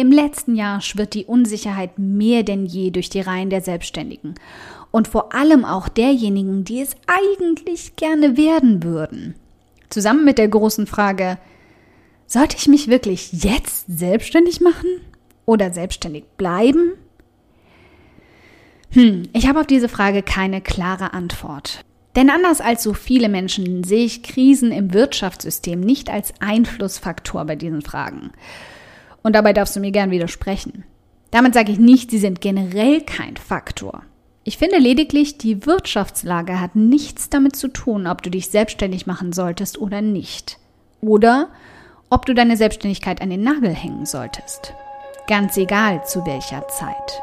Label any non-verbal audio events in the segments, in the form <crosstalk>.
Im letzten Jahr schwirrt die Unsicherheit mehr denn je durch die Reihen der Selbstständigen und vor allem auch derjenigen, die es eigentlich gerne werden würden. Zusammen mit der großen Frage, sollte ich mich wirklich jetzt selbstständig machen oder selbstständig bleiben? Hm, ich habe auf diese Frage keine klare Antwort. Denn anders als so viele Menschen sehe ich Krisen im Wirtschaftssystem nicht als Einflussfaktor bei diesen Fragen. Und dabei darfst du mir gern widersprechen. Damit sage ich nicht, sie sind generell kein Faktor. Ich finde lediglich, die Wirtschaftslage hat nichts damit zu tun, ob du dich selbstständig machen solltest oder nicht. Oder ob du deine Selbstständigkeit an den Nagel hängen solltest. Ganz egal zu welcher Zeit.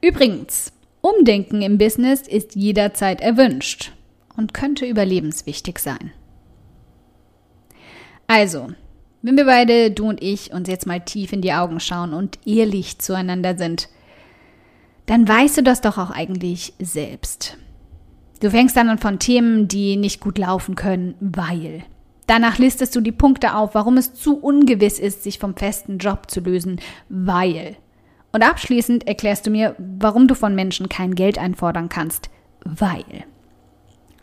Übrigens, Umdenken im Business ist jederzeit erwünscht und könnte überlebenswichtig sein. Also, wenn wir beide, du und ich, uns jetzt mal tief in die Augen schauen und ehrlich zueinander sind, dann weißt du das doch auch eigentlich selbst. Du fängst dann an von Themen, die nicht gut laufen können, weil. Danach listest du die Punkte auf, warum es zu ungewiss ist, sich vom festen Job zu lösen, weil. Und abschließend erklärst du mir, warum du von Menschen kein Geld einfordern kannst. Weil.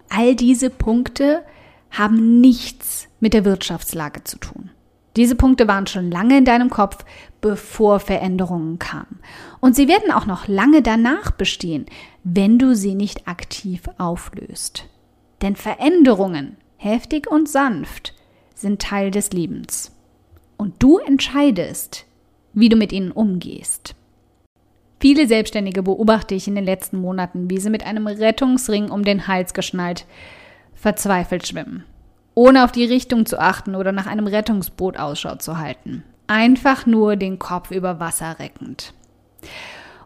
All diese Punkte haben nichts mit der Wirtschaftslage zu tun. Diese Punkte waren schon lange in deinem Kopf, bevor Veränderungen kamen. Und sie werden auch noch lange danach bestehen, wenn du sie nicht aktiv auflöst. Denn Veränderungen, heftig und sanft, sind Teil des Lebens. Und du entscheidest, wie du mit ihnen umgehst. Viele Selbstständige beobachte ich in den letzten Monaten, wie sie mit einem Rettungsring um den Hals geschnallt verzweifelt schwimmen, ohne auf die Richtung zu achten oder nach einem Rettungsboot Ausschau zu halten. Einfach nur den Kopf über Wasser reckend.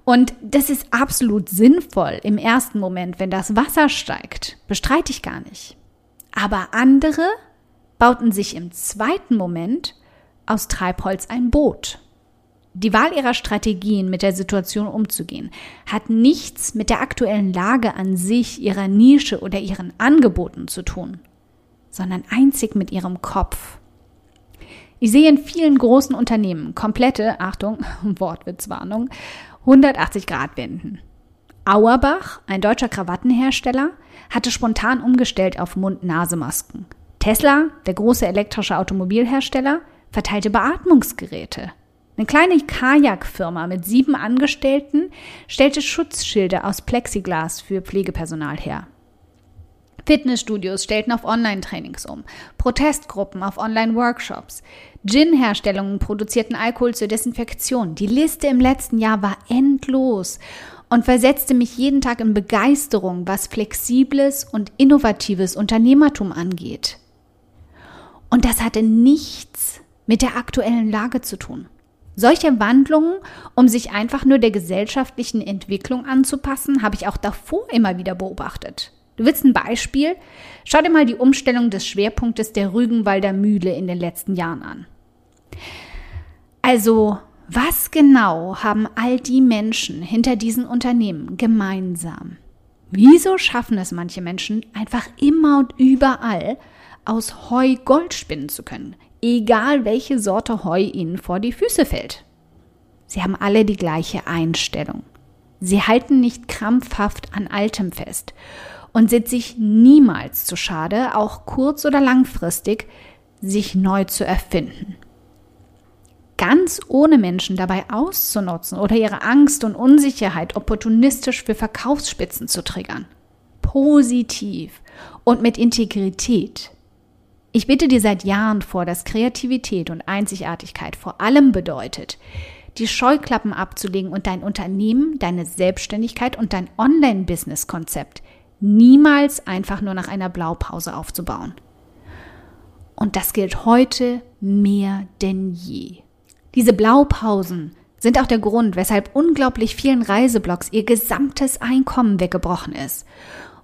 Und das ist absolut sinnvoll im ersten Moment, wenn das Wasser steigt. Bestreite ich gar nicht. Aber andere bauten sich im zweiten Moment aus Treibholz ein Boot. Die Wahl ihrer Strategien, mit der Situation umzugehen, hat nichts mit der aktuellen Lage an sich, ihrer Nische oder ihren Angeboten zu tun, sondern einzig mit ihrem Kopf. Ich sehe in vielen großen Unternehmen komplette, Achtung, <laughs> Wortwitzwarnung, 180 Grad wenden. Auerbach, ein deutscher Krawattenhersteller, hatte spontan umgestellt auf Mund-Nase-Masken. Tesla, der große elektrische Automobilhersteller, verteilte Beatmungsgeräte. Eine kleine Kajakfirma mit sieben Angestellten stellte Schutzschilde aus Plexiglas für Pflegepersonal her. Fitnessstudios stellten auf Online-Trainings um, Protestgruppen auf Online-Workshops, Gin-Herstellungen produzierten Alkohol zur Desinfektion. Die Liste im letzten Jahr war endlos und versetzte mich jeden Tag in Begeisterung, was flexibles und innovatives Unternehmertum angeht. Und das hatte nichts mit der aktuellen Lage zu tun. Solche Wandlungen, um sich einfach nur der gesellschaftlichen Entwicklung anzupassen, habe ich auch davor immer wieder beobachtet. Du willst ein Beispiel? Schau dir mal die Umstellung des Schwerpunktes der Rügenwalder Mühle in den letzten Jahren an. Also, was genau haben all die Menschen hinter diesen Unternehmen gemeinsam? Wieso schaffen es manche Menschen einfach immer und überall aus Heu Gold spinnen zu können? Egal welche Sorte Heu ihnen vor die Füße fällt. Sie haben alle die gleiche Einstellung. Sie halten nicht krampfhaft an Altem fest und sind sich niemals zu schade, auch kurz- oder langfristig, sich neu zu erfinden. ganz ohne Menschen dabei auszunutzen oder ihre Angst und Unsicherheit opportunistisch für Verkaufsspitzen zu triggern. Positiv und mit Integrität. Ich bitte dir seit Jahren vor, dass Kreativität und Einzigartigkeit vor allem bedeutet, die Scheuklappen abzulegen und dein Unternehmen, deine Selbstständigkeit und dein Online-Business-Konzept niemals einfach nur nach einer Blaupause aufzubauen. Und das gilt heute mehr denn je. Diese Blaupausen sind auch der Grund, weshalb unglaublich vielen Reiseblogs ihr gesamtes Einkommen weggebrochen ist.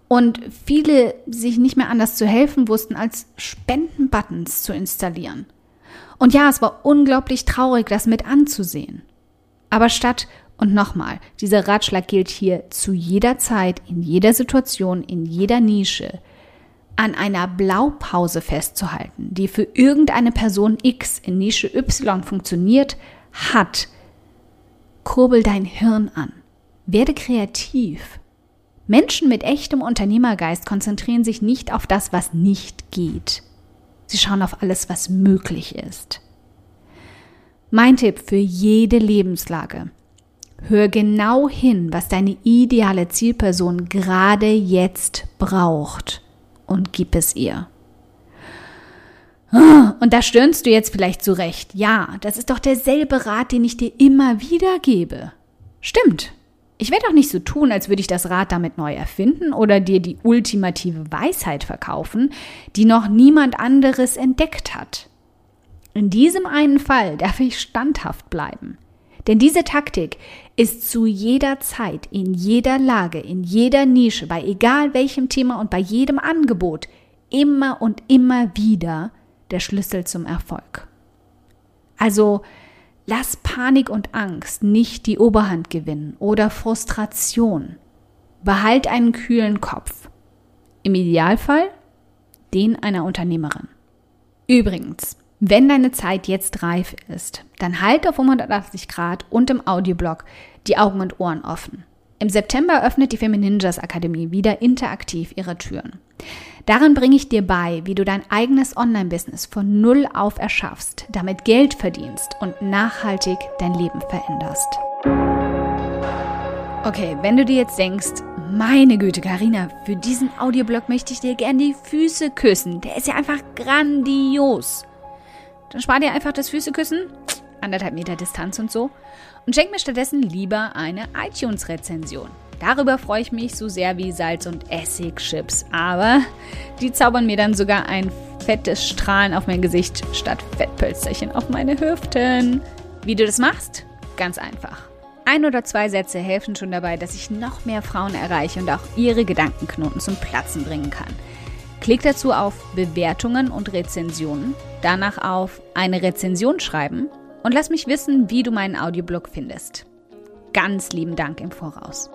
Und viele sich nicht mehr anders zu helfen wussten, als Spendenbuttons zu installieren. Und ja, es war unglaublich traurig, das mit anzusehen. Aber statt, und nochmal, dieser Ratschlag gilt hier zu jeder Zeit, in jeder Situation, in jeder Nische, an einer Blaupause festzuhalten, die für irgendeine Person X in Nische Y funktioniert hat, kurbel dein Hirn an. Werde kreativ. Menschen mit echtem Unternehmergeist konzentrieren sich nicht auf das, was nicht geht. Sie schauen auf alles, was möglich ist. Mein Tipp für jede Lebenslage. Hör genau hin, was deine ideale Zielperson gerade jetzt braucht und gib es ihr. Und da stöhnst du jetzt vielleicht zurecht. Ja, das ist doch derselbe Rat, den ich dir immer wieder gebe. Stimmt. Ich werde auch nicht so tun, als würde ich das Rad damit neu erfinden oder dir die ultimative Weisheit verkaufen, die noch niemand anderes entdeckt hat. In diesem einen Fall darf ich standhaft bleiben. Denn diese Taktik ist zu jeder Zeit, in jeder Lage, in jeder Nische, bei egal welchem Thema und bei jedem Angebot immer und immer wieder der Schlüssel zum Erfolg. Also lass Panik und Angst nicht die Oberhand gewinnen oder Frustration. Behalt einen kühlen Kopf. Im Idealfall den einer Unternehmerin. Übrigens, wenn deine Zeit jetzt reif ist, dann halt auf 180 Grad und im Audioblog die Augen und Ohren offen. Im September öffnet die Femininjas Akademie wieder interaktiv ihre Türen. Darin bringe ich dir bei, wie du dein eigenes Online-Business von Null auf erschaffst, damit Geld verdienst und nachhaltig dein Leben veränderst. Okay, wenn du dir jetzt denkst, meine Güte, Karina, für diesen Audioblog möchte ich dir gern die Füße küssen. Der ist ja einfach grandios. Dann spar dir einfach das Füßeküssen, anderthalb Meter Distanz und so, und schenk mir stattdessen lieber eine iTunes-Rezension. Darüber freue ich mich so sehr wie Salz- und Essigchips, aber die zaubern mir dann sogar ein fettes Strahlen auf mein Gesicht statt Fettpölsterchen auf meine Hüften. Wie du das machst? Ganz einfach. Ein oder zwei Sätze helfen schon dabei, dass ich noch mehr Frauen erreiche und auch ihre Gedankenknoten zum Platzen bringen kann. Klick dazu auf Bewertungen und Rezensionen, danach auf eine Rezension schreiben und lass mich wissen, wie du meinen Audioblog findest. Ganz lieben Dank im Voraus.